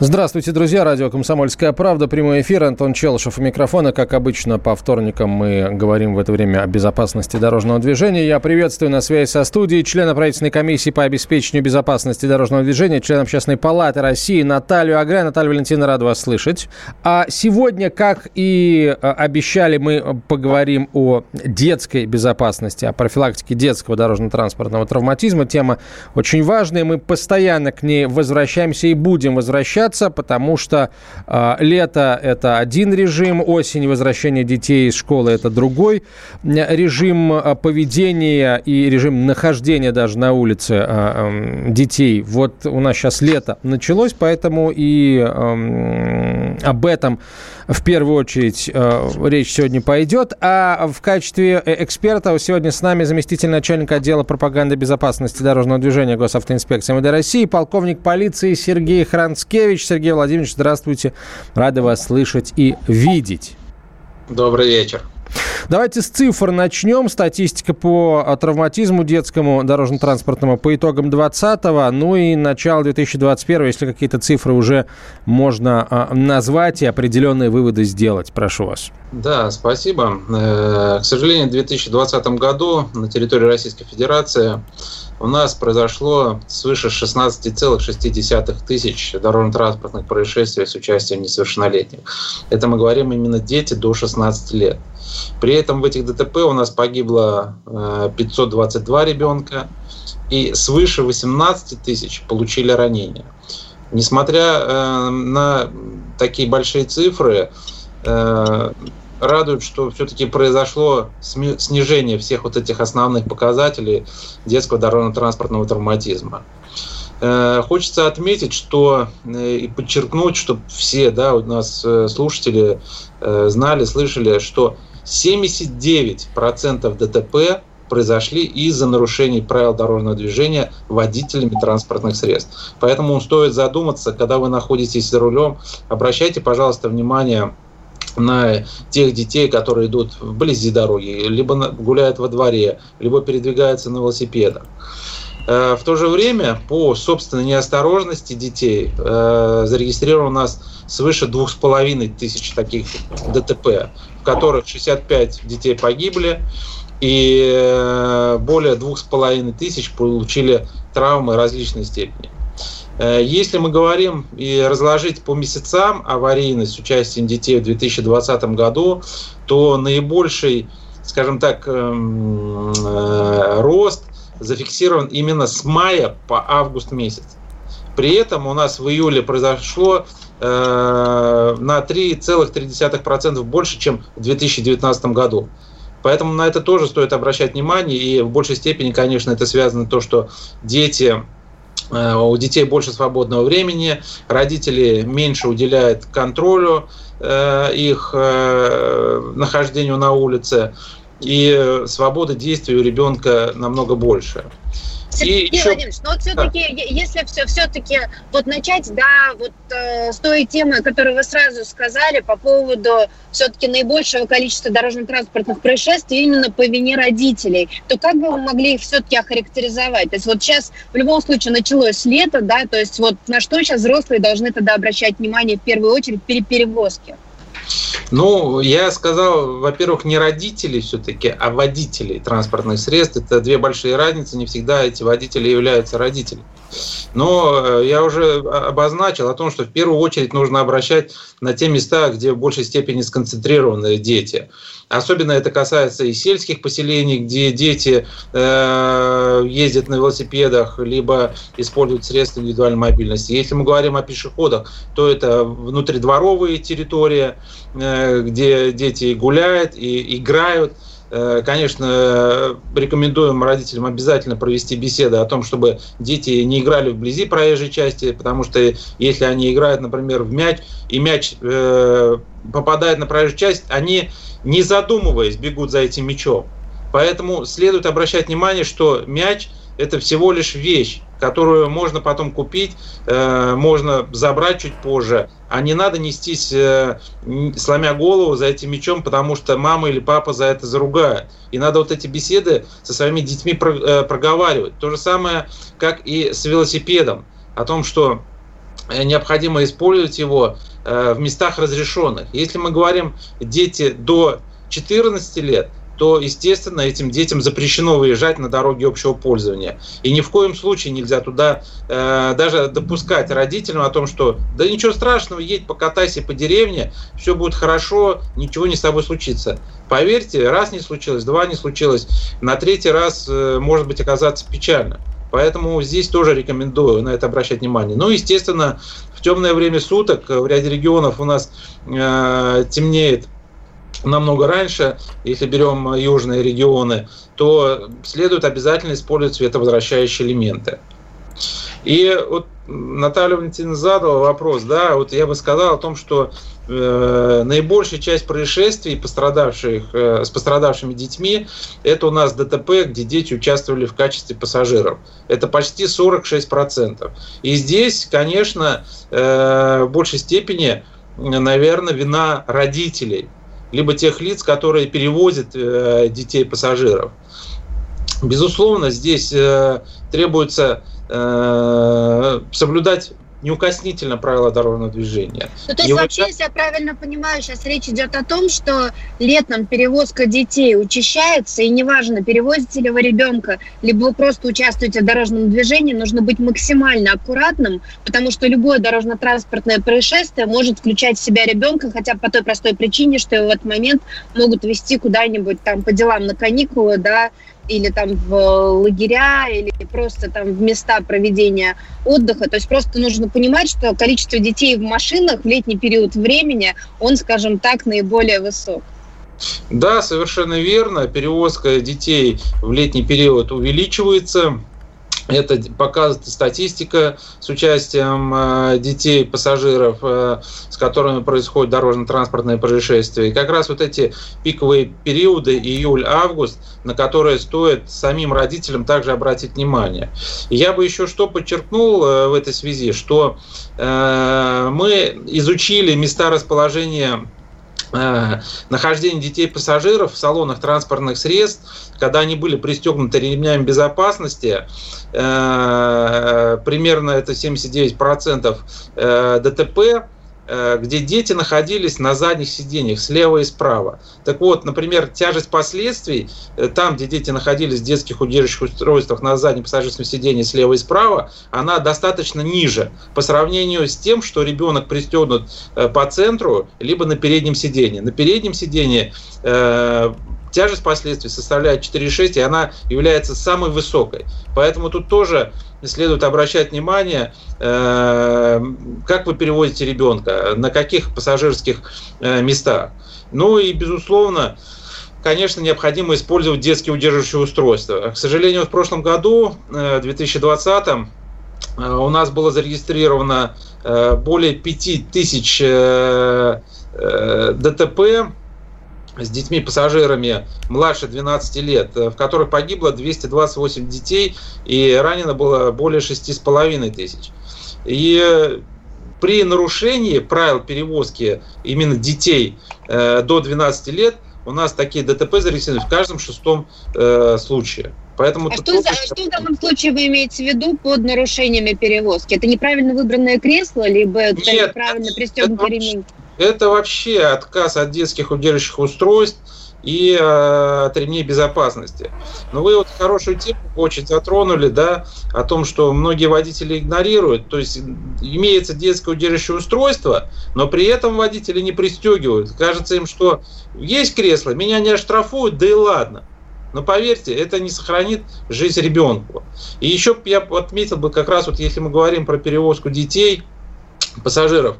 Здравствуйте, друзья. Радио «Комсомольская правда». Прямой эфир. Антон Челышев у микрофона. Как обычно, по вторникам мы говорим в это время о безопасности дорожного движения. Я приветствую на связи со студией члена правительственной комиссии по обеспечению безопасности дорожного движения, член Общественной палаты России Наталью Аграй. Наталья Валентина, рада вас слышать. А сегодня, как и а, обещали, мы поговорим о детской безопасности, о профилактике детского дорожно-транспортного травматизма. Тема очень важная. Мы постоянно к ней возвращаемся и будем возвращаться возвращаться, потому что э, лето – это один режим, осень – возвращение детей из школы – это другой режим а, поведения и режим нахождения даже на улице э, детей. Вот у нас сейчас лето началось, поэтому и э, об этом в первую очередь э, речь сегодня пойдет. А в качестве э, эксперта сегодня с нами заместитель начальника отдела пропаганды безопасности дорожного движения Госавтоинспекции МВД России, полковник полиции Сергей Хранцкевич. Сергей Владимирович, здравствуйте. Рады вас слышать и видеть. Добрый вечер. Давайте с цифр начнем. Статистика по а, травматизму детскому дорожно-транспортному по итогам 2020, ну и начало 2021, если какие-то цифры уже можно а, назвать и определенные выводы сделать. Прошу вас. Да, спасибо. Э, к сожалению, в 2020 году на территории Российской Федерации у нас произошло свыше 16,6 тысяч дорожно-транспортных происшествий с участием несовершеннолетних. Это мы говорим именно дети до 16 лет. При этом в этих ДТП у нас погибло 522 э, ребенка, и свыше 18 тысяч получили ранения. Несмотря э, на такие большие цифры, радует, что все-таки произошло снижение всех вот этих основных показателей детского дорожно-транспортного травматизма. Э, хочется отметить, что э, и подчеркнуть, чтобы все да, у нас э, слушатели знали, слышали, что 79% ДТП произошли из-за нарушений правил дорожного движения водителями транспортных средств. Поэтому стоит задуматься, когда вы находитесь за рулем, обращайте, пожалуйста, внимание на тех детей, которые идут вблизи дороги, либо гуляют во дворе, либо передвигаются на велосипедах. Э, в то же время по собственной неосторожности детей э, зарегистрировано у нас свыше двух с половиной тысяч таких ДТП, в которых 65 детей погибли и э, более двух с половиной тысяч получили травмы различной степени. Э, если мы говорим и разложить по месяцам аварийность с участием детей в 2020 году, то наибольший, скажем так, эм, э, рост зафиксирован именно с мая по август месяц. При этом у нас в июле произошло э, на 3,3% больше, чем в 2019 году. Поэтому на это тоже стоит обращать внимание. И в большей степени, конечно, это связано то, что дети у детей больше свободного времени, родители меньше уделяют контролю э, их э, нахождению на улице, и свобода действий у ребенка намного больше. Сергей и Владимирович, но вот все-таки, да. если все, все-таки вот начать, да, вот э, с той темы, которую вы сразу сказали по поводу все-таки наибольшего количества дорожно-транспортных происшествий именно по вине родителей, то как бы вы могли их все-таки охарактеризовать? То есть вот сейчас в любом случае началось лето, да, то есть вот на что сейчас взрослые должны тогда обращать внимание в первую очередь при перевозке? Ну, я сказал, во-первых, не родителей все-таки, а водителей транспортных средств. Это две большие разницы. Не всегда эти водители являются родителями. Но э, я уже обозначил о том, что в первую очередь нужно обращать на те места, где в большей степени сконцентрированы дети. Особенно это касается и сельских поселений, где дети э, ездят на велосипедах, либо используют средства индивидуальной мобильности. Если мы говорим о пешеходах, то это внутридворовые территории, э, где дети гуляют и играют – конечно, рекомендуем родителям обязательно провести беседы о том, чтобы дети не играли вблизи проезжей части, потому что если они играют, например, в мяч, и мяч э, попадает на проезжую часть, они, не задумываясь, бегут за этим мячом. Поэтому следует обращать внимание, что мяч – это всего лишь вещь, которую можно потом купить, э, можно забрать чуть позже, а не надо нестись, э, сломя голову за этим мячом, потому что мама или папа за это заругают. И надо вот эти беседы со своими детьми про, э, проговаривать. То же самое, как и с велосипедом, о том, что э, необходимо использовать его э, в местах разрешенных. Если мы говорим дети до 14 лет, то, естественно, этим детям запрещено выезжать на дороги общего пользования. И ни в коем случае нельзя туда э, даже допускать родителям о том, что да ничего страшного, едь, покатайся по деревне, все будет хорошо, ничего не с тобой случится. Поверьте, раз не случилось, два не случилось, на третий раз э, может быть оказаться печально. Поэтому здесь тоже рекомендую на это обращать внимание. Ну, естественно, в темное время суток в ряде регионов у нас э, темнеет намного раньше, если берем южные регионы, то следует обязательно использовать световозвращающие элементы. И вот Наталья Валентиновна задала вопрос, да, вот я бы сказал о том, что э, наибольшая часть происшествий пострадавших, э, с пострадавшими детьми, это у нас ДТП, где дети участвовали в качестве пассажиров. Это почти 46%. И здесь, конечно, э, в большей степени, наверное, вина родителей – либо тех лиц, которые перевозят э, детей пассажиров. Безусловно, здесь э, требуется э, соблюдать неукоснительно правила дорожного движения. Ну, то есть, и вообще, вот... если я правильно понимаю, сейчас речь идет о том, что летом перевозка детей учащается, и неважно, перевозите ли вы ребенка, либо вы просто участвуете в дорожном движении, нужно быть максимально аккуратным, потому что любое дорожно-транспортное происшествие может включать в себя ребенка, хотя по той простой причине, что его в этот момент могут вести куда-нибудь там по делам на каникулы, да, или там в лагеря, или просто там в места проведения отдыха. То есть просто нужно понимать, что количество детей в машинах в летний период времени, он, скажем так, наиболее высок. Да, совершенно верно. Перевозка детей в летний период увеличивается. Это показывает статистика с участием э, детей, пассажиров, э, с которыми происходят дорожно-транспортные происшествия. И как раз вот эти пиковые периоды, июль-август, на которые стоит самим родителям также обратить внимание. Я бы еще что подчеркнул э, в этой связи, что мы изучили места расположения нахождение детей-пассажиров в салонах транспортных средств, когда они были пристегнуты ремнями безопасности, э, примерно это 79% э, ДТП, Э, где дети находились на задних сиденьях слева и справа. Так вот, например, тяжесть последствий, э, там, где дети находились в детских удерживающих устройствах на заднем пассажирском сиденье слева и справа, она достаточно ниже по сравнению с тем, что ребенок пристегнут э, по центру, либо на переднем сиденье. На переднем сиденье тяжесть последствий составляет 4,6, и она является самой высокой. Поэтому тут тоже следует обращать внимание, э, как вы перевозите ребенка, на каких пассажирских э, местах. Ну и, безусловно, конечно, необходимо использовать детские удерживающие устройства. К сожалению, в прошлом году, э, в 2020, у нас было зарегистрировано более 5000 ДТП с детьми-пассажирами младше 12 лет, э, в которых погибло 228 детей и ранено было более 6,5 тысяч. И при нарушении правил перевозки именно детей э, до 12 лет у нас такие ДТП зарегистрированы в каждом шестом э, случае. Поэтому а что, за, что в данном случае вы имеете в виду под нарушениями перевозки? Это неправильно выбранное кресло, либо это Нет, неправильно пристегнутый ремень? Это вообще отказ от детских удерживающих устройств и э, от ремней безопасности. Но вы вот хорошую тему очень затронули, да, о том, что многие водители игнорируют. То есть имеется детское удерживающее устройство, но при этом водители не пристегивают. Кажется им, что есть кресло, меня не оштрафуют, да и ладно. Но поверьте, это не сохранит жизнь ребенку. И еще я отметил бы как раз вот если мы говорим про перевозку детей, пассажиров,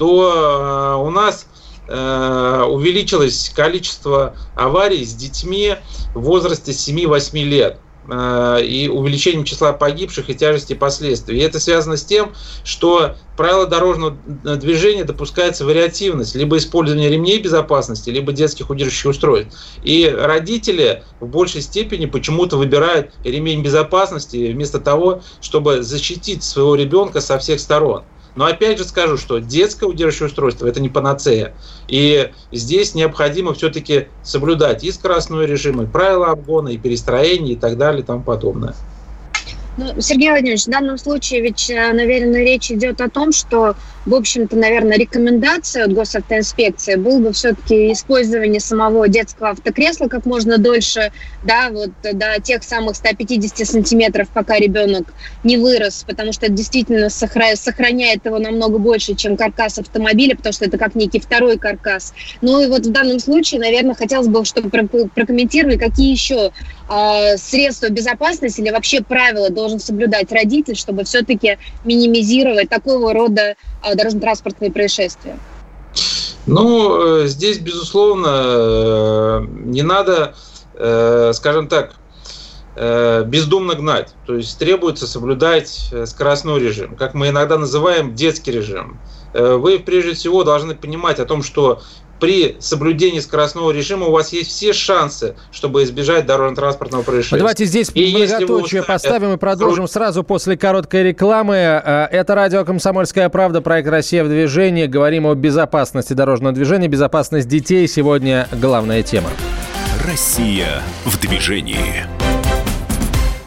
то э, у нас э, увеличилось количество аварий с детьми в возрасте 7-8 лет. э, и увеличением числа погибших и тяжести последствий. И это связано с тем, что правила дорожного движения допускается вариативность, либо использование ремней безопасности, либо детских удерживающих устройств. И родители в большей степени почему-то выбирают ремень безопасности вместо того, чтобы защитить своего ребенка со всех сторон. Но опять же скажу, что детское удерживающее устройство – это не панацея. И здесь необходимо все-таки соблюдать и скоростной режим, и правила обгона, и перестроение, и так далее, и тому подобное. Ну, Сергей Владимирович, в данном случае ведь, э, наверное, речь идет о том, что, в общем-то, наверное, рекомендация от госавтоинспекции был бы все-таки использование самого детского автокресла как можно дольше, да, вот до тех самых 150 сантиметров, пока ребенок не вырос, потому что это действительно сохраняет его намного больше, чем каркас автомобиля, потому что это как некий второй каркас. Ну и вот в данном случае, наверное, хотелось бы, чтобы прокомментировали, какие еще э, средства безопасности или вообще правила должен соблюдать родитель, чтобы все-таки минимизировать такого рода э, дорожно-транспортные происшествия? Ну, э, здесь, безусловно, э, не надо, э, скажем так, бездумно гнать. То есть требуется соблюдать скоростной режим, как мы иногда называем детский режим. Вы прежде всего должны понимать о том, что при соблюдении скоростного режима у вас есть все шансы, чтобы избежать дорожно-транспортного происшествия. Давайте здесь и многоточие поставим и продолжим сразу после короткой рекламы. Э, это радио «Комсомольская правда», проект «Россия в движении». Говорим о безопасности дорожного движения, безопасность детей. Сегодня главная тема. Россия в движении.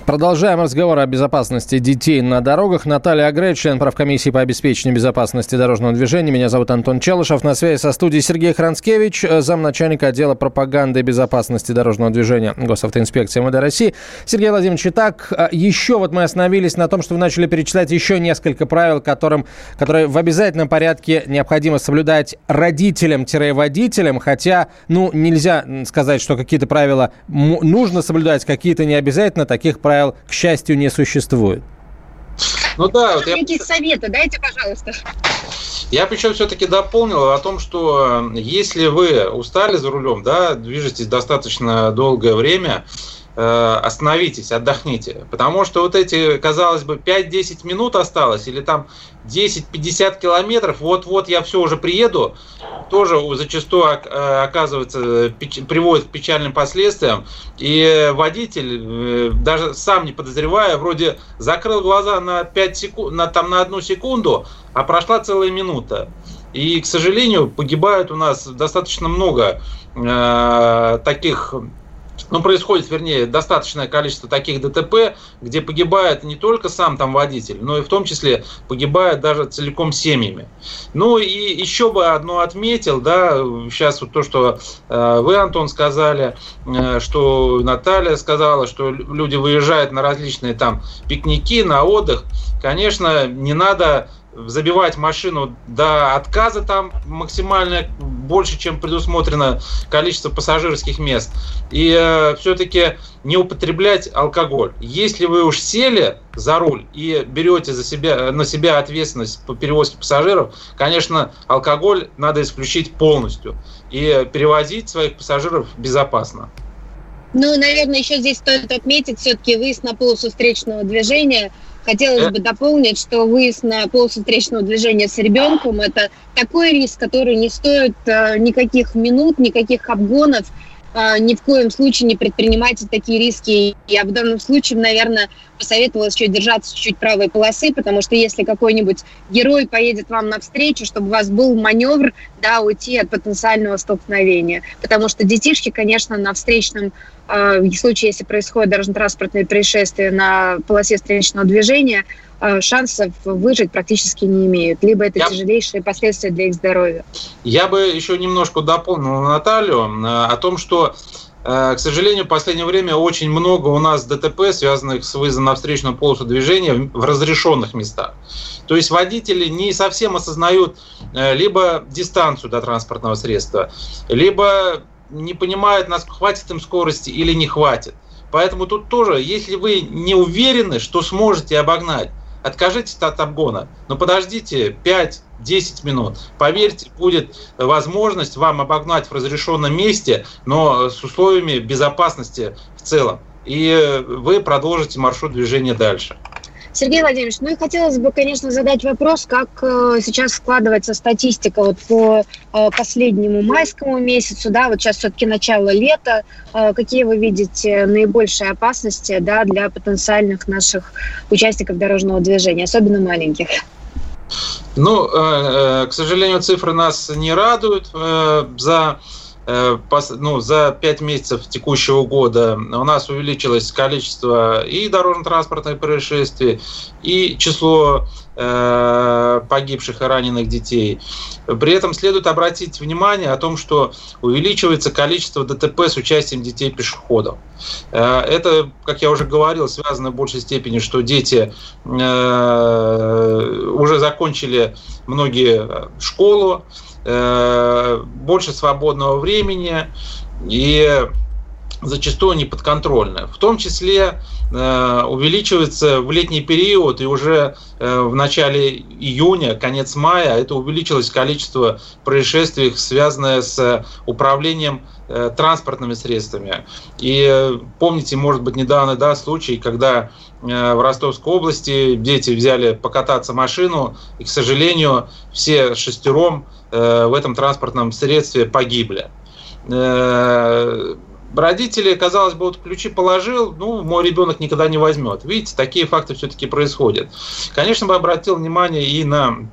Продолжаем разговор о безопасности детей на дорогах. Наталья Агрей, член правкомиссии по обеспечению безопасности дорожного движения. Меня зовут Антон Челышев. На связи со студией Сергей Хранскевич, замначальника отдела пропаганды и безопасности дорожного движения Госавтоинспекции МВД России. Сергей Владимирович, итак, а, еще вот мы остановились на том, что вы начали перечислять еще несколько правил, которым, которые в обязательном порядке необходимо соблюдать родителям-водителям, хотя, ну, нельзя сказать, что какие-то правила нужно соблюдать, какие-то не обязательно, таких правил правил, к счастью, не существует. Ну да, вот я... Какие советы дайте, пожалуйста. Я причем все-таки дополнил о том, что э, если вы устали за рулем, да, движетесь достаточно долгое время, остановитесь, отдохните. Потому что вот эти, казалось бы, 5-10 минут осталось, или там 10-50 километров, вот-вот я все уже приеду, тоже зачастую э, оказывается, приводит к печальным последствиям. И водитель, э, даже сам не подозревая, вроде закрыл глаза на 5 секунд, на, там, на одну секунду, а прошла целая минута. И, к сожалению, погибает у нас достаточно много э, таких ну, происходит, вернее, достаточное количество таких ДТП, где погибает не только сам там водитель, но и в том числе погибает даже целиком семьями. Ну и еще бы одно отметил, да, сейчас вот то, что э, вы, Антон, сказали, э, что Наталья сказала, что люди выезжают на различные там пикники, на отдых. Конечно, не надо забивать машину до отказа там максимально больше, чем предусмотрено количество пассажирских мест. И э, все-таки не употреблять алкоголь. Если вы уж сели за руль и берете за себя, на себя ответственность по перевозке пассажиров, конечно, алкоголь надо исключить полностью и перевозить своих пассажиров безопасно. Ну, наверное, еще здесь стоит отметить все-таки выезд на полосу встречного движения – Хотелось бы дополнить, что выезд на полосу встречного движения с ребенком – это такой риск, который не стоит э, никаких минут, никаких обгонов, э, ни в коем случае не предпринимайте такие риски. Я в данном случае, наверное, посоветовала еще держаться чуть-чуть правой полосы, потому что если какой-нибудь герой поедет вам навстречу, чтобы у вас был маневр, да, уйти от потенциального столкновения. Потому что детишки, конечно, на встречном а, в случае, если происходит дорожно-транспортное происшествие на полосе встречного движения, а, шансов выжить практически не имеют. Либо это Я... тяжелейшие последствия для их здоровья. Я бы еще немножко дополнил Наталью а, о том, что к сожалению, в последнее время очень много у нас ДТП, связанных с выездом на встречную полосу движения в разрешенных местах. То есть водители не совсем осознают э, либо дистанцию до транспортного средства, либо не понимают, нас хватит им скорости или не хватит. Поэтому тут тоже, если вы не уверены, что сможете обогнать, откажитесь от обгона, но подождите 5-10 минут. Поверьте, будет возможность вам обогнать в разрешенном месте, но с условиями безопасности в целом. и вы продолжите маршрут движения дальше. Сергей Владимирович, ну и хотелось бы, конечно, задать вопрос, как э, сейчас складывается статистика вот по э, последнему майскому месяцу, да, вот сейчас все-таки начало лета, э, какие вы видите наибольшие опасности, да, для потенциальных наших участников дорожного движения, особенно маленьких? Ну, к сожалению, цифры нас не радуют. За ну, за 5 месяцев текущего года у нас увеличилось количество и дорожно-транспортных происшествий, и число э, погибших и раненых детей. При этом следует обратить внимание о том, что увеличивается количество ДТП с участием детей-пешеходов. Э, это, как я уже говорил, связано в большей степени, что дети э, уже закончили многие школу, Э, больше свободного времени и зачастую неподконтрольная. В том числе э, увеличивается в летний период и уже э, в начале июня, конец мая, это увеличилось количество происшествий, связанное с управлением э, транспортными средствами. И э, помните, может быть, недавно да, случай, когда э, в Ростовской области дети взяли покататься машину, и, к сожалению, все шестером Э, в этом транспортном средстве погибли. Э, родители, казалось бы, вот ключи положил, ну, мой ребенок никогда не возьмет. Видите, такие факты все-таки происходят. Конечно, бы обратил внимание и на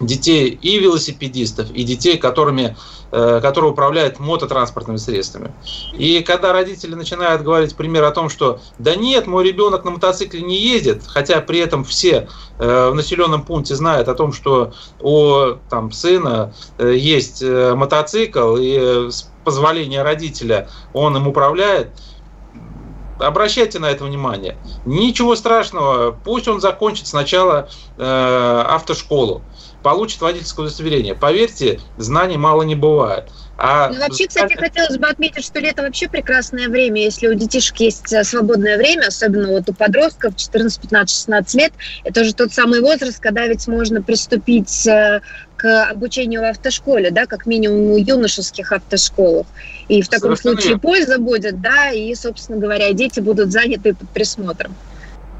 детей и велосипедистов, и детей, которыми, э, которые управляют мототранспортными средствами. И когда родители начинают говорить пример о том, что да нет, мой ребенок на мотоцикле не ездит, хотя при этом все э, в населенном пункте знают о том, что у там, сына э, есть мотоцикл, и позволения родителя он им управляет, обращайте на это внимание. Ничего страшного, пусть он закончит сначала э, автошколу получит водительское удостоверение. Поверьте, знаний мало не бывает. А... Ну, вообще, кстати, хотелось бы отметить, что лето вообще прекрасное время, если у детишек есть э, свободное время, особенно вот у подростков 14, 15, 16 лет. Это уже тот самый возраст, когда ведь можно приступить э, к обучению в автошколе, да, как минимум у юношеских автошколах. И в таком Совершенно случае польза будет, да, и, собственно говоря, дети будут заняты под присмотром.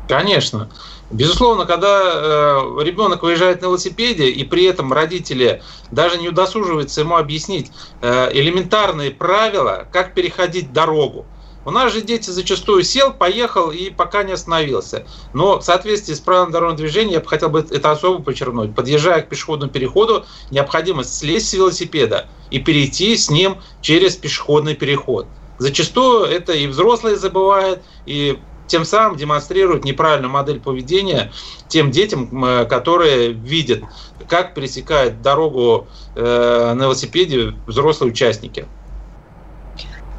Конечно. Безусловно, когда э, ребенок выезжает на велосипеде, и при этом родители даже не удосуживаются ему объяснить э, элементарные правила, как переходить дорогу. У нас же дети зачастую сел, поехал и пока не остановился. Но в соответствии с правилами дорожного движения, я бы хотел бы это особо подчеркнуть, подъезжая к пешеходному переходу, необходимо слезть с велосипеда и перейти с ним через пешеходный переход. Зачастую это и взрослые забывают, и тем самым демонстрируют неправильную модель поведения тем детям, которые видят, как пересекает дорогу э, на велосипеде взрослые участники.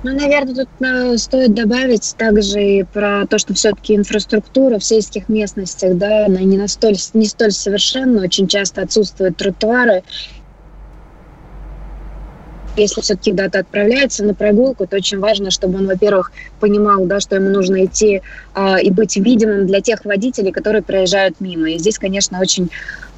Ну, наверное, тут э, стоит добавить также и про то, что все-таки инфраструктура в сельских местностях, да, она не, настоль, не столь совершенна, очень часто отсутствуют тротуары, если все-таки куда-то отправляется на прогулку, то очень важно, чтобы он, во-первых, понимал, да, что ему нужно идти э, и быть видимым для тех водителей, которые проезжают мимо. И здесь, конечно, очень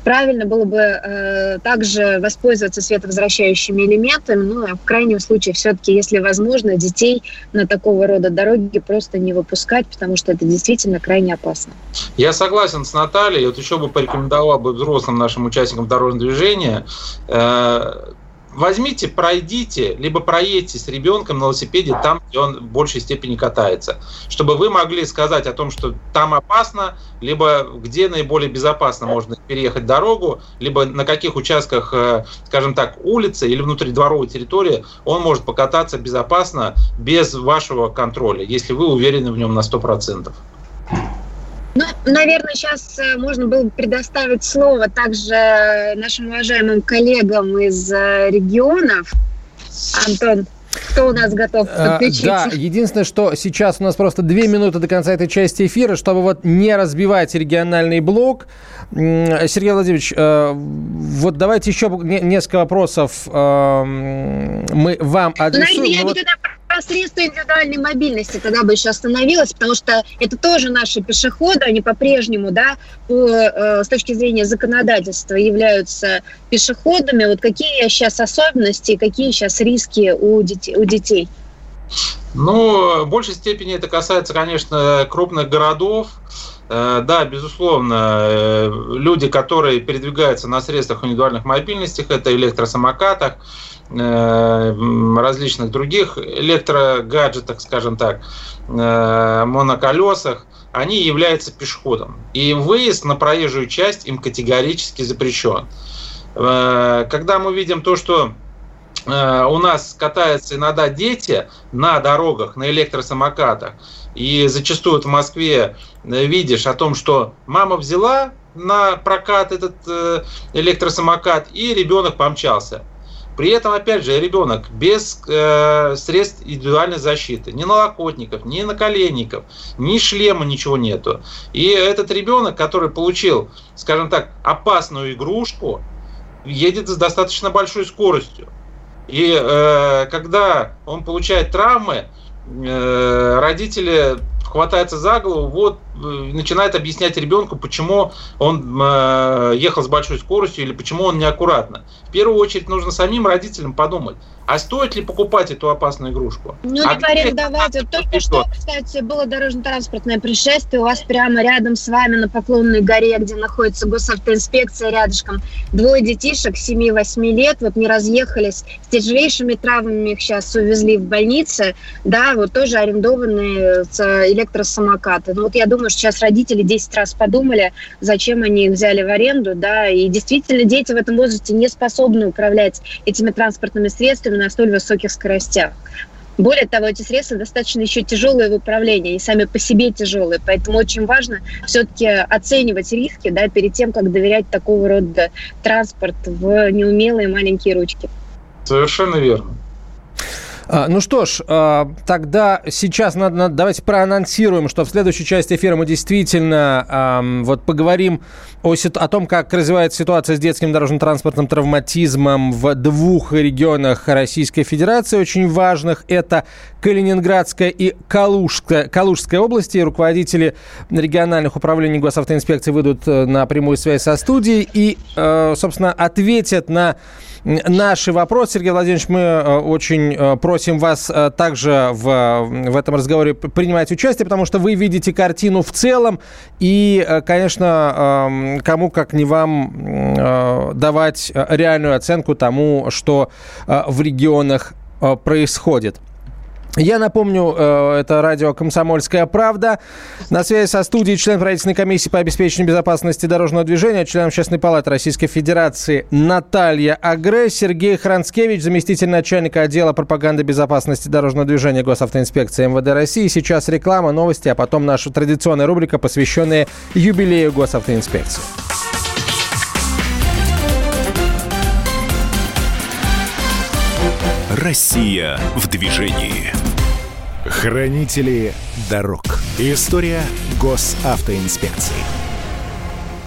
правильно было бы э, также воспользоваться световозвращающими элементами, ну, а в крайнем случае все-таки, если возможно, детей на такого рода дороги просто не выпускать, потому что это действительно крайне опасно. Я согласен с Натальей, вот еще бы порекомендовал бы взрослым нашим участникам дорожного движения э, возьмите, пройдите, либо проедьте с ребенком на велосипеде там, где он в большей степени катается, чтобы вы могли сказать о том, что там опасно, либо где наиболее безопасно можно переехать дорогу, либо на каких участках, э, скажем так, улицы или внутридворовой территории он может покататься безопасно без вашего контроля, если вы уверены в нем на 100%. Ну, наверное, сейчас э, можно было бы предоставить слово также нашим уважаемым коллегам из э, регионов. Антон, кто у нас готов подключиться? Да, единственное, что сейчас у нас просто две минуты до конца этой части эфира, чтобы вот не разбивать региональный блок. Сергей Владимирович, э, вот давайте еще несколько вопросов мы вам адресуем. Ну, я вот средства индивидуальной мобильности тогда бы еще остановилась, потому что это тоже наши пешеходы, они по-прежнему, да, по, э, с точки зрения законодательства являются пешеходами. Вот какие сейчас особенности, какие сейчас риски у детей? У детей? Ну, в большей степени это касается, конечно, крупных городов. Э, да, безусловно, э, люди, которые передвигаются на средствах индивидуальных мобильностей, это электросамокатах, э, различных других электрогаджетах, скажем так, моноколесах, они являются пешеходом. И выезд на проезжую часть им категорически запрещен. Когда мы видим то, что у нас катаются иногда дети на дорогах, на электросамокатах, и зачастую в Москве э, видишь о том, что мама взяла на прокат этот э, электросамокат, и ребенок помчался. При этом, опять же, ребенок без э, средств индивидуальной защиты, ни налокотников, ни наколенников, ни шлема, ничего нету. И этот ребенок, который получил, скажем так, опасную игрушку, едет с достаточно большой скоростью. И э, когда он получает травмы, э, родители хватаются за голову, вот Э, начинает объяснять ребенку, почему он э, ехал с большой скоростью или почему он неаккуратно. В первую очередь нужно самим родителям подумать, а стоит ли покупать эту опасную игрушку? Ну, а не арендовать. Вот только что, кстати, было дорожно-транспортное происшествие. У вас прямо рядом с вами на Поклонной горе, где находится госавтоинспекция рядышком, двое детишек 7-8 лет вот не разъехались с тяжелейшими травмами. Их сейчас увезли в больнице. Да, вот тоже арендованные электросамокаты. Ну, вот я думаю, думаю, что сейчас родители 10 раз подумали, зачем они их взяли в аренду, да, и действительно дети в этом возрасте не способны управлять этими транспортными средствами на столь высоких скоростях. Более того, эти средства достаточно еще тяжелые в управлении, и сами по себе тяжелые. Поэтому очень важно все-таки оценивать риски да, перед тем, как доверять такого рода транспорт в неумелые маленькие ручки. Совершенно верно. А, ну что ж, а, тогда сейчас надо, надо, давайте проанонсируем, что в следующей части эфира мы действительно вот поговорим о, о том, как развивается ситуация с детским дорожно-транспортным травматизмом в двух регионах Российской Федерации, очень важных. Это Калининградская и Калужская, Калужская области. Руководители региональных управлений госавтоинспекции выйдут э, на прямую связь со студией и, э, собственно, ответят на наши вопросы. Сергей Владимирович, мы э, очень э, просим вас э, также в, в этом разговоре принимать участие, потому что вы видите картину в целом. И, конечно, эм, кому как не вам давать реальную оценку тому, что в регионах происходит. Я напомню, э, это радио «Комсомольская правда». На связи со студией член правительственной комиссии по обеспечению безопасности дорожного движения, член Общественной палаты Российской Федерации Наталья Агре, Сергей Хранскевич, заместитель начальника отдела пропаганды безопасности дорожного движения Госавтоинспекции МВД России. Сейчас реклама, новости, а потом наша традиционная рубрика, посвященная юбилею Госавтоинспекции. Россия в движении. Хранители дорог. История госавтоинспекции.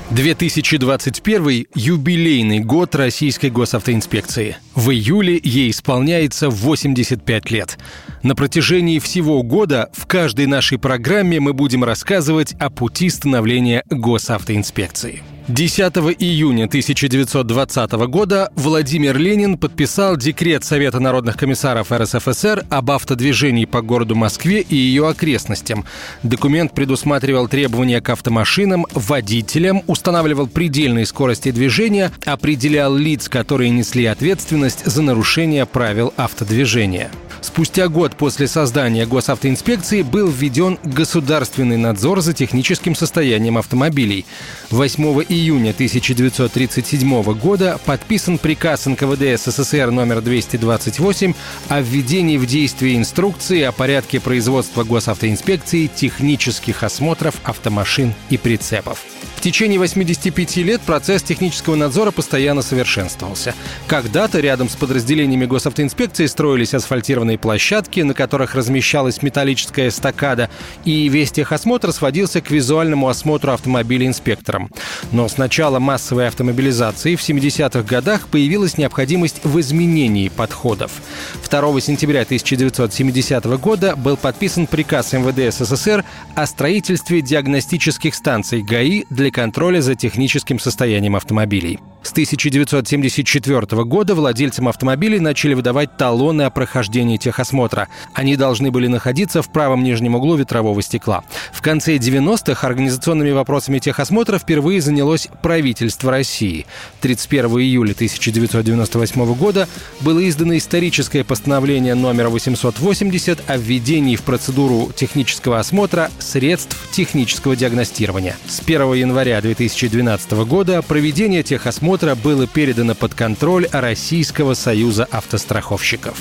2021 – юбилейный год Российской госавтоинспекции. В июле ей исполняется 85 лет. На протяжении всего года в каждой нашей программе мы будем рассказывать о пути становления госавтоинспекции. 10 июня 1920 года Владимир Ленин подписал декрет Совета народных комиссаров РСФСР об автодвижении по городу Москве и ее окрестностям. Документ предусматривал требования к автомашинам, водителям, устанавливал предельные скорости движения, определял лиц, которые несли ответственность за нарушение правил автодвижения. Спустя год после создания госавтоинспекции был введен государственный надзор за техническим состоянием автомобилей. 8 июня 1937 года подписан приказ НКВД СССР номер 228 о введении в действие инструкции о порядке производства госавтоинспекции технических осмотров автомашин и прицепов. В течение 85 лет процесс технического надзора постоянно совершенствовался. Когда-то рядом с подразделениями госавтоинспекции строились асфальтированные площадки, на которых размещалась металлическая эстакада, и весь техосмотр сводился к визуальному осмотру автомобиля инспектором. Но с начала массовой автомобилизации в 70-х годах появилась необходимость в изменении подходов. 2 сентября 1970 года был подписан приказ МВД СССР о строительстве диагностических станций ГАИ для контроля за техническим состоянием автомобилей. С 1974 года владельцам автомобилей начали выдавать талоны о прохождении техосмотра. Они должны были находиться в правом нижнем углу ветрового стекла. В конце 90-х организационными вопросами техосмотра впервые занялось правительство России. 31 июля 1998 года было издано историческое постановление номер 880 о введении в процедуру технического осмотра средств технического диагностирования. С 1 января 2012 года проведение техосмотра осмотра было передано под контроль Российского союза автостраховщиков.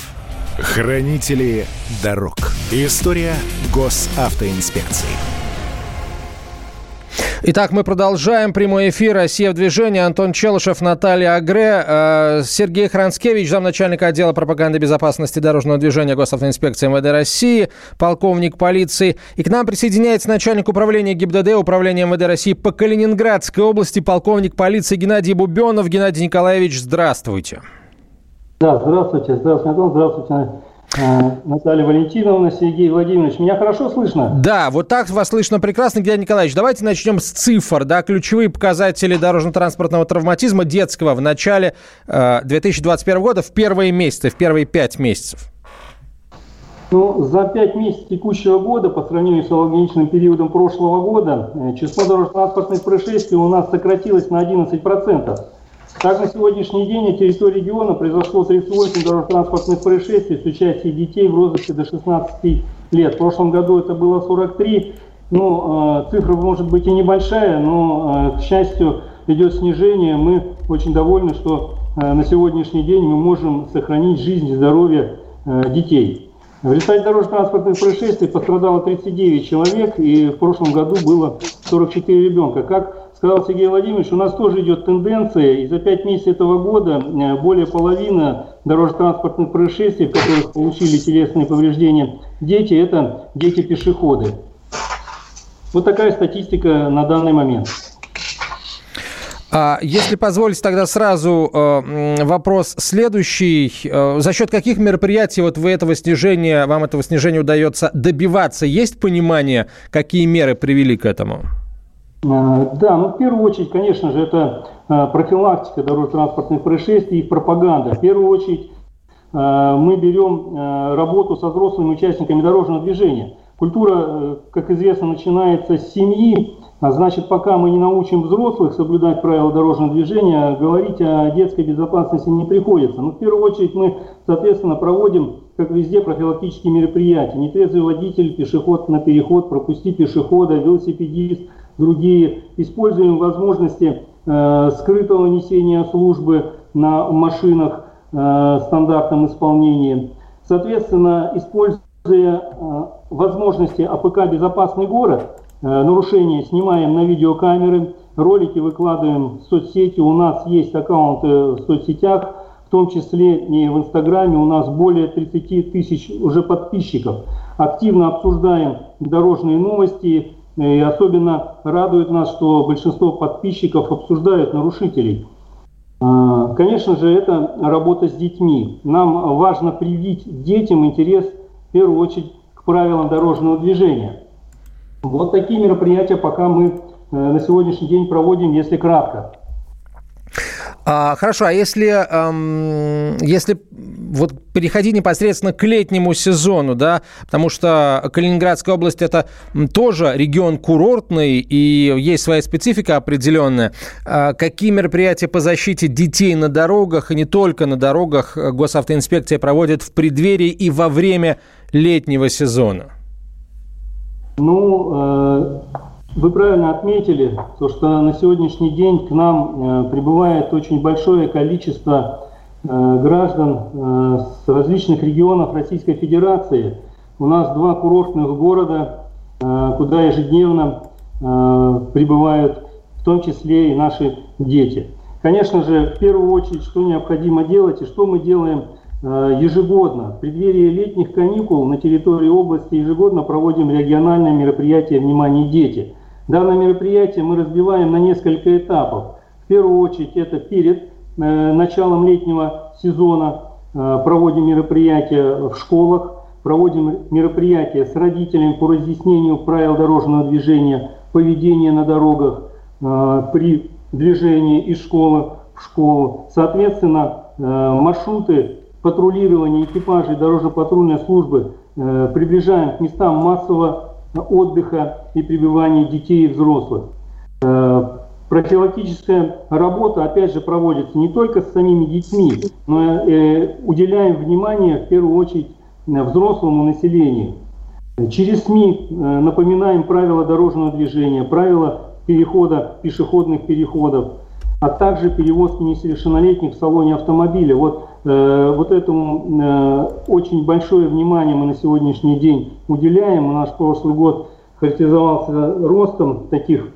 Хранители дорог. История госавтоинспекции. Итак, мы продолжаем прямой эфир «Россия в движении». Антон Челышев, Наталья Агре, э, Сергей Хранскевич, замначальника отдела пропаганды безопасности дорожного движения Госавтоинспекции МВД России, полковник полиции. И к нам присоединяется начальник управления ГИБДД Управления МВД России по Калининградской области, полковник полиции Геннадий Бубенов. Геннадий Николаевич, здравствуйте. Да, здравствуйте. Здравствуйте, Антон. Здравствуйте, Наталья Валентиновна, Сергей Владимирович. Меня хорошо слышно? Да, вот так вас слышно прекрасно, Геннадий Николаевич. Давайте начнем с цифр. Да, ключевые показатели дорожно-транспортного травматизма детского в начале э, 2021 года, в первые месяцы, в первые пять месяцев. Ну, за пять месяцев текущего года, по сравнению с аналогичным периодом прошлого года, э, число дорожно-транспортных происшествий у нас сократилось на 11%. Так, на сегодняшний день на территории региона произошло 38 дорожно-транспортных происшествий с участием детей в возрасте до 16 лет. В прошлом году это было 43. Ну, э, цифра может быть и небольшая, но, э, к счастью, идет снижение. Мы очень довольны, что э, на сегодняшний день мы можем сохранить жизнь и здоровье детей. В результате дорожно-транспортных происшествий пострадало 39 человек, и в прошлом году было 44 ребенка. Как сказал Сергей Владимирович, у нас тоже идет тенденция, и за пять месяцев этого года э, более половины дорожно-транспортных происшествий, в которых получили телесные повреждения дети, это дети-пешеходы. Вот такая статистика на данный момент. А если позволить тогда сразу э, вопрос следующий. Э, за счет каких мероприятий вот вы этого снижения, вам этого снижения удается добиваться? Есть понимание, какие меры привели к этому? Э, да, ну в первую очередь, конечно же, это э, профилактика дорожно-транспортных происшествий и пропаганда. В первую очередь э, мы берем работу со взрослыми участниками дорожного движения. Культура, как известно, начинается с семьи, а значит, пока мы не научим взрослых соблюдать правила дорожного движения, говорить о детской безопасности не приходится. Но в первую очередь мы, соответственно, проводим, как везде, профилактические мероприятия. Нетрезвый водитель, пешеход на переход, пропусти пешехода, велосипедист – другие. Используем возможности э, скрытого несения службы на машинах э, стандартном исполнении. Соответственно, используя э, возможности АПК «Безопасный город», нарушения снимаем на видеокамеры, ролики выкладываем в соцсети, у нас есть аккаунты в соцсетях, в том числе и в Инстаграме у нас более 30 тысяч уже подписчиков. Активно обсуждаем дорожные новости, и особенно радует нас, что большинство подписчиков обсуждают нарушителей. А, конечно же, это работа с детьми. Нам важно привить детям интерес, в первую очередь, к правилам дорожного движения. Вот такие мероприятия пока мы э, на сегодняшний день проводим, если кратко. А, хорошо, а если, эм, если вот переходить непосредственно к летнему сезону, да, потому что Калининградская область это тоже регион курортный и есть своя специфика определенная. А какие мероприятия по защите детей на дорогах и не только на дорогах госавтоинспекция проводит в преддверии и во время летнего сезона? Ну, э, вы правильно отметили, то, что на сегодняшний день к нам э, прибывает очень большое количество э, граждан э, с различных регионов Российской Федерации. У нас два курортных города, куда ежедневно прибывают в том числе и наши дети. Конечно же, в первую очередь, что необходимо делать и что мы делаем ежегодно. В преддверии летних каникул на территории области ежегодно проводим региональное мероприятие «Внимание, дети!». Данное мероприятие мы разбиваем на несколько этапов. В первую очередь это перед э, началом летнего сезона э, проводим мероприятия в школах, проводим мероприятия с родителями по разъяснению правил дорожного движения, поведения на дорогах. при движении из школы в школу. Соответственно, маршруты патрулирования экипажей дорожно-патрульной службы приближаем к местам массового отдыха и пребывания детей и взрослых. Профилактическая работа, опять же, проводится не только с самими детьми, но и уделяем внимание, в первую очередь, взрослому населению. Через СМИ э, напоминаем правила дорожного движения, правила перехода, пешеходных переходов, а также перевозки несовершеннолетних в салоне автомобиля. Вот, э, вот этому э, очень большое внимание мы на сегодняшний день уделяем. Наш прошлый год характеризовался ростом таких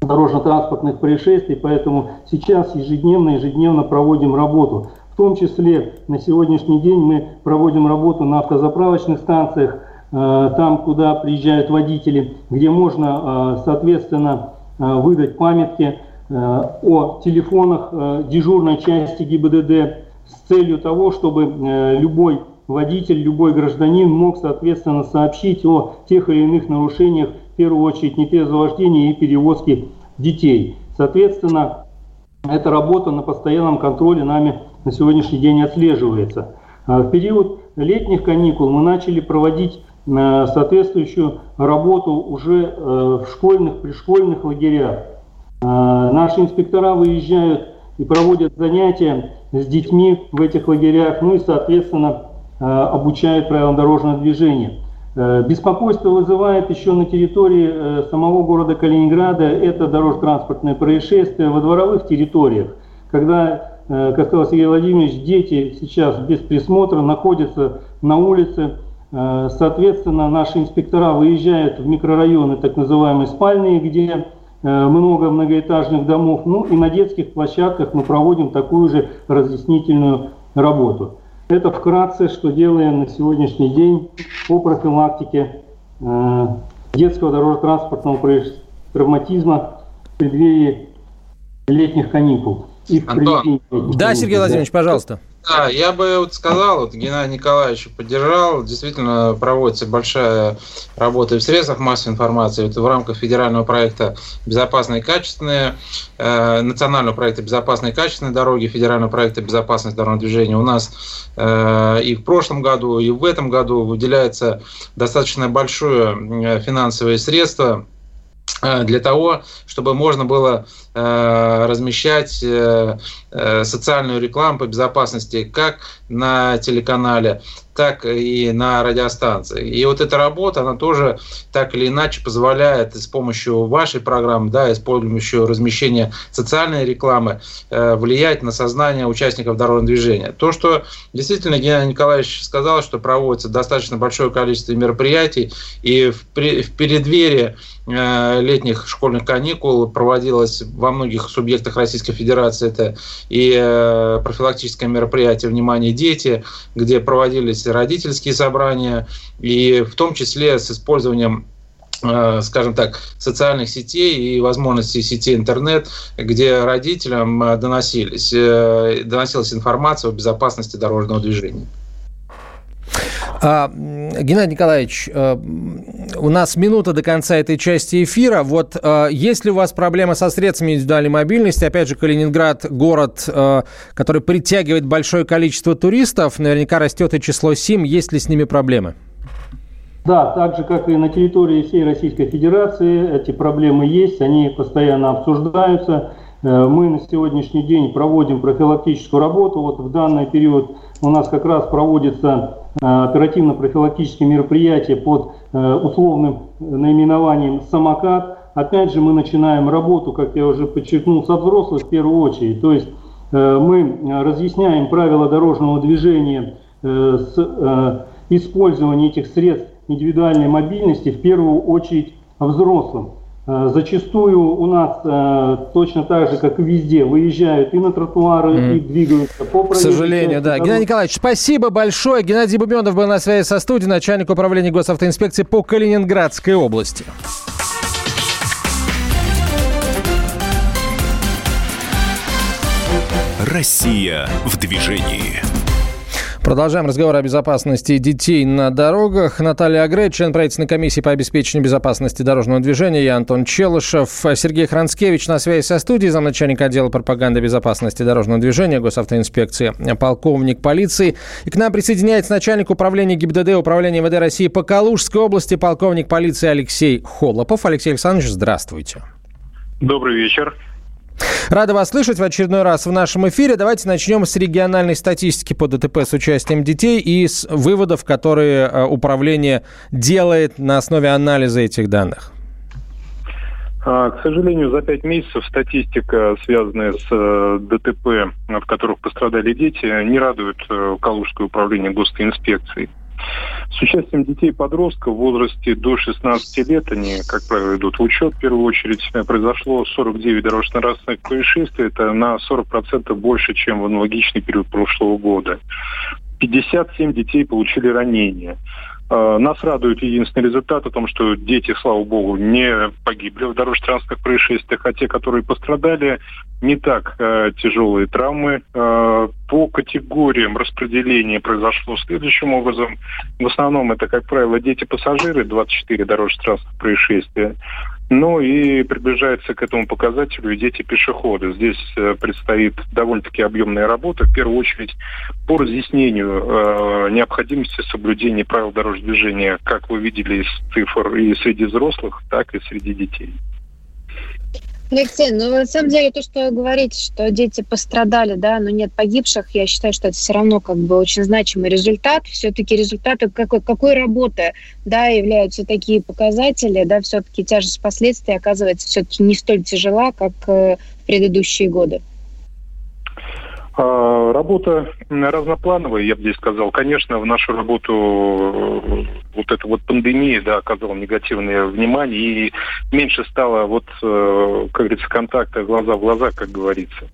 дорожно-транспортных происшествий, поэтому сейчас ежедневно, ежедневно проводим работу. В том числе на сегодняшний день мы проводим работу на автозаправочных станциях, э, там, куда приезжают водители, где можно, э, соответственно, э, выдать памятки о телефонах дежурной части ГИБДД с целью того, чтобы любой водитель, любой гражданин мог, соответственно, сообщить о тех или иных нарушениях первую очередь нетрезвого вождения и перевозки детей. Соответственно, эта работа на постоянном контроле нами на сегодняшний день отслеживается. А в период летних каникул мы начали проводить э, соответствующую работу уже э, в школьных, пришкольных лагерях. А, наши инспектора выезжают и проводят занятия с детьми в этих лагерях, ну и, соответственно, э, обучают правилам дорожного движения. Э, беспокойство вызывает еще на территории э, самого города Калининграда это дорожно-транспортное происшествие во дворовых территориях, когда, как сказал Сергей Владимирович, дети сейчас без присмотра находятся на улице, Соответственно, наши инспектора выезжают в микрорайоны, так называемые спальные, где много многоэтажных домов. Ну и на детских площадках мы проводим такую же разъяснительную работу. Это вкратце, что делаем на сегодняшний день по профилактике э, детского дорожно-транспортного травматизма в преддверии летних каникул. И в Антон, да, Сергей Владимирович, пожалуйста. Да, я бы вот сказал, вот Геннадий Николаевич поддержал, действительно проводится большая работа в средствах массовой информации, вот в рамках федерального проекта «Безопасные и качественные», э, национального проекта «Безопасные и качественные дороги», федерального проекта «Безопасность дорожного движения». У нас э, и в прошлом году, и в этом году выделяется достаточно большое э, финансовые средства э, для того, чтобы можно было размещать э, э, социальную рекламу по безопасности как на телеканале, так и на радиостанции. И вот эта работа, она тоже так или иначе позволяет с помощью вашей программы, да, с помощью размещения социальной рекламы влиять на сознание участников дорожного движения. То, что действительно Геннадий Николаевич сказал, что проводится достаточно большое количество мероприятий, и в преддверии летних школьных каникул проводилось во многих субъектах Российской Федерации. Это и э, профилактическое мероприятие «Внимание, дети», где проводились родительские собрания, и в том числе с использованием э, скажем так, социальных сетей и возможностей сети интернет, где родителям э, доносились, доносилась информация о безопасности дорожного движения. А, Геннадий Николаевич, а, у нас минута до конца этой части эфира. Вот а, есть ли у вас проблема со средствами индивидуальной мобильности? Опять же, Калининград – город, а, который притягивает большое количество туристов. Наверняка растет и число СИМ. Есть ли с ними проблемы? Да, так же, как и на территории всей Российской Федерации, эти проблемы есть, они постоянно обсуждаются. Э, мы на сегодняшний день проводим профилактическую работу. Вот в данный период у нас как раз проводится э, оперативно-профилактические мероприятия под э, условным наименованием «Самокат». Опять же, мы начинаем работу, как я уже подчеркнул, со взрослых в первую очередь. То есть мы разъясняем правила дорожного движения с использованием этих средств индивидуальной мобильности в первую очередь взрослым. Э, зачастую у нас э, точно так же, как и везде, выезжают и на тротуары, mm. и двигаются по К сожалению, да. Геннадий Николаевич, спасибо большое. Геннадий Бубенов был на связи со студией, начальник управления госавтоинспекции по Калининградской области. Россия в движении. Продолжаем разговор о безопасности детей на дорогах. Наталья Агре, член правительственной комиссии по обеспечению безопасности дорожного движения. Я Антон Челышев. Сергей Хранскевич на связи со студией, замначальника отдела пропаганды безопасности дорожного движения госавтоинспекции, полковник полиции. И к нам присоединяется начальник управления ГИБДД Управления МВД России по Калужской области, полковник полиции Алексей Холопов. Алексей Александрович, здравствуйте. Добрый вечер. Рада вас слышать в очередной раз в нашем эфире. Давайте начнем с региональной статистики по ДТП с участием детей и с выводов, которые э, управление делает на основе анализа этих данных. А, к сожалению, за пять месяцев статистика, связанная с э, ДТП, в которых пострадали дети, не радует э, Калужское управление госинспекции. С участием детей и подростков в возрасте до 16 лет, они, как правило, идут в учет в первую очередь, произошло 49 дорожно-транспортных происшествий. Это на 40% больше, чем в аналогичный период прошлого года. 57 детей получили ранения. Э, нас радует единственный результат о том, что дети, слава богу, не погибли в дорожно-транспортных происшествиях, а те, которые пострадали, не так э, тяжелые травмы. Э, по категориям распределения произошло следующим образом. В основном это, как правило, дети-пассажиры, 24 дорожно-транспортных происшествия. Ну и приближается к этому показателю дети-пешеходы. Здесь э, предстоит довольно-таки объемная работа, в первую очередь по разъяснению э, необходимости соблюдения правил дорожного движения, как вы видели из цифр и среди взрослых, так и среди детей. Алексей, ну на самом деле то, что говорите, что дети пострадали, да, но нет погибших, я считаю, что это все равно как бы очень значимый результат. Все-таки результаты какой, какой работы, да, являются такие показатели, да, все-таки тяжесть последствий оказывается все-таки не столь тяжела, как э, в предыдущие годы. А, работа разноплановая, я бы здесь сказал. Конечно, в нашу работу э, вот эта вот пандемия да, оказала негативное внимание, и меньше стало, вот, э, как говорится, контакта глаза в глаза, как говорится.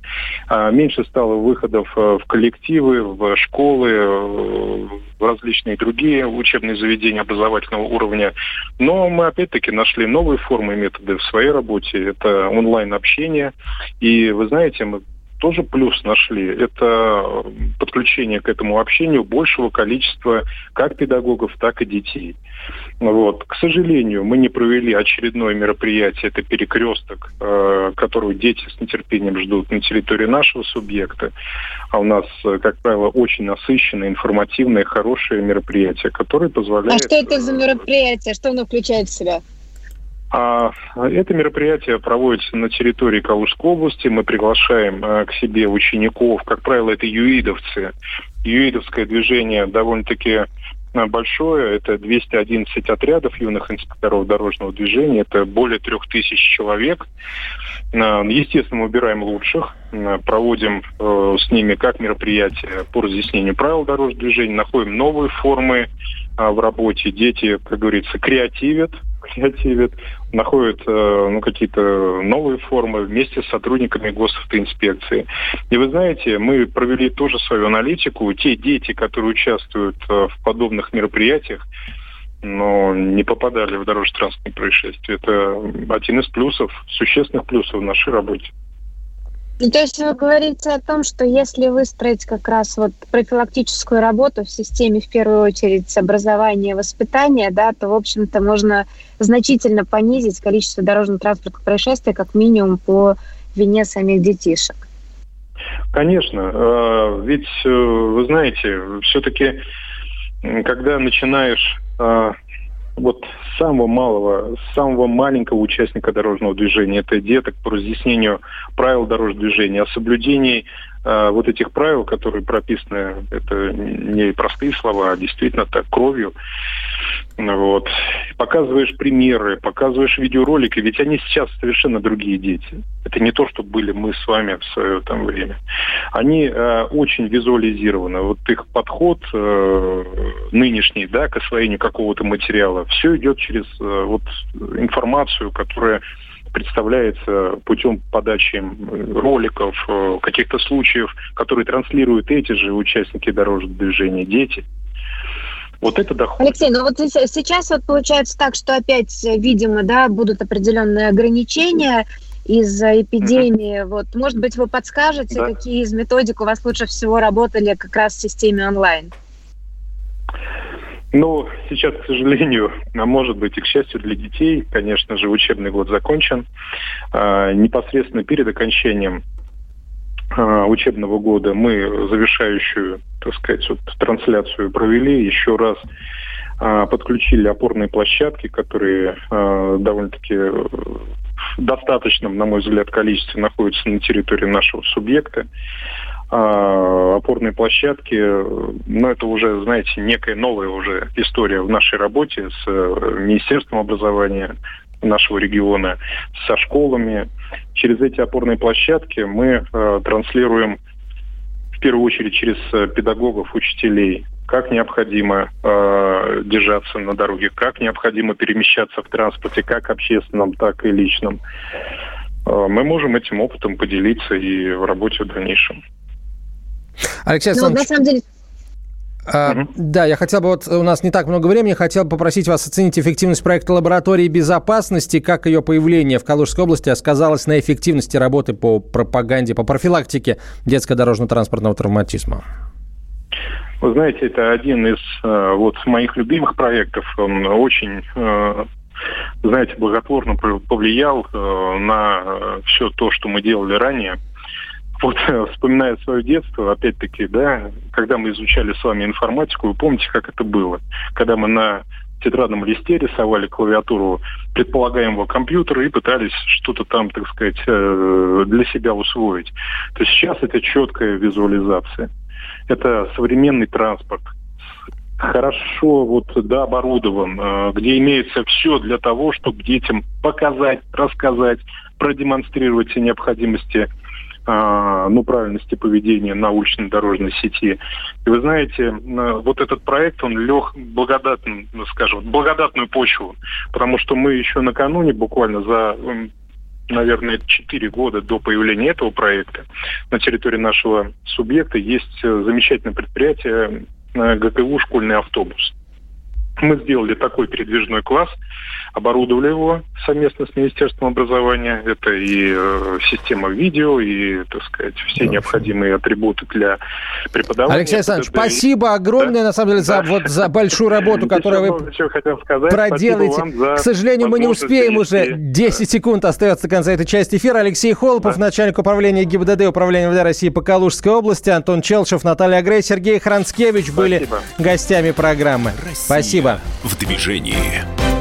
А меньше стало выходов э, в коллективы, в школы, в различные другие учебные заведения образовательного уровня. Но мы опять-таки нашли новые формы и методы в своей работе. Это онлайн-общение. И вы знаете, мы тоже плюс нашли. Это подключение к этому общению большего количества как педагогов, так и детей. Вот. К сожалению, мы не провели очередное мероприятие, это перекресток, э, который дети с нетерпением ждут на территории нашего субъекта. А у нас, э, как правило, очень насыщенное, информативное, хорошее мероприятие, которое позволяет... А что это за мероприятие? Что оно включает в себя? А это мероприятие проводится на территории Калужской области. Мы приглашаем э, к себе учеников, как правило, это юидовцы. Юидовское движение довольно-таки э, большое. Это 211 отрядов юных инспекторов дорожного движения. Это более трех тысяч человек. Э, естественно, мы выбираем лучших, проводим с ними как мероприятие по разъяснению правил дорожного движения, находим новые формы в работе. Дети, как говорится, креативят, креативят, находят э, ну, какие-то новые формы вместе с сотрудниками госавтоинспекции. И вы знаете, мы провели тоже свою аналитику. Те дети, которые участвуют э, в подобных мероприятиях, но не попадали в дорожно-транспортные происшествия. Это один из плюсов, существенных плюсов в нашей работе. Ну, то есть вы говорите о том, что если выстроить как раз вот профилактическую работу в системе, в первую очередь, образования воспитания, да, то, в общем-то, можно значительно понизить количество дорожно-транспортных происшествий, как минимум по вине самих детишек. Конечно, э, ведь, э, вы знаете, все-таки, когда начинаешь э, вот самого малого, самого маленького участника дорожного движения, это деток по разъяснению правил дорожного движения, о соблюдении вот этих правил, которые прописаны, это не простые слова, а действительно так, кровью. Вот. Показываешь примеры, показываешь видеоролики, ведь они сейчас совершенно другие дети. Это не то, что были мы с вами в свое там время. Они э, очень визуализированы. Вот их подход э, нынешний, да, к освоению какого-то материала, все идет через э, вот информацию, которая представляется путем подачи роликов, э, каких-то случаев, которые транслируют эти же участники дорожного движения, дети. Вот это доходит. Алексей, ну вот сейчас вот получается так, что опять, видимо, да, будут определенные ограничения из-за эпидемии. Mm-hmm. Вот, может быть, вы подскажете, да. какие из методик у вас лучше всего работали как раз в системе онлайн? Ну, сейчас, к сожалению, а может быть и к счастью для детей, конечно же, учебный год закончен. А, непосредственно перед окончанием а, учебного года мы завершающую, так сказать, вот, трансляцию провели. Еще раз а, подключили опорные площадки, которые а, довольно-таки в достаточном, на мой взгляд, количестве находятся на территории нашего субъекта. А, опорные площадки, ну, это уже, знаете, некая новая уже история в нашей работе с э, Министерством образования нашего региона, со школами. Через эти опорные площадки мы э, транслируем в первую очередь через э, педагогов, учителей, как необходимо э, держаться на дороге, как необходимо перемещаться в транспорте, как общественном, так и личном. Э, мы можем этим опытом поделиться и в работе в дальнейшем. Алексей ну, Александрович, на самом деле... А, угу. Да, я хотел бы, вот у нас не так много времени, хотел бы попросить вас оценить эффективность проекта лаборатории безопасности, как ее появление в Калужской области сказалось на эффективности работы по пропаганде, по профилактике детско-дорожно-транспортного травматизма. Вы знаете, это один из э, вот моих любимых проектов. Он очень э, знаете, благотворно повлиял э, на все то, что мы делали ранее вот вспоминая свое детство, опять-таки, да, когда мы изучали с вами информатику, вы помните, как это было? Когда мы на тетрадном листе рисовали клавиатуру предполагаемого компьютера и пытались что-то там, так сказать, э, для себя усвоить. То сейчас это четкая визуализация. Это современный транспорт, хорошо вот, да, оборудован, э, где имеется все для того, чтобы детям показать, рассказать, продемонстрировать все необходимости ну, правильности поведения на уличной дорожной сети. И вы знаете, вот этот проект, он лег благодатным, ну, скажем, благодатную почву, потому что мы еще накануне, буквально за наверное, 4 года до появления этого проекта на территории нашего субъекта есть э, замечательное предприятие ГКУ «Школьный автобус». Мы сделали такой передвижной класс, оборудовали его совместно с Министерством образования. Это и э, система видео, и, так сказать, все необходимые атрибуты для преподавания. Алексей Александрович, это, спасибо и... огромное, да? на самом деле, за, да. вот, за большую работу, которую вы сказать. проделаете. К сожалению, мы не успеем уже. 10 секунд остается до конца этой части эфира. Алексей Холопов, да. начальник управления ГИБДД Управления МВД России по Калужской области, Антон Челшев, Наталья Грей, Сергей Хранскевич были гостями программы. Россия. Спасибо. В движении.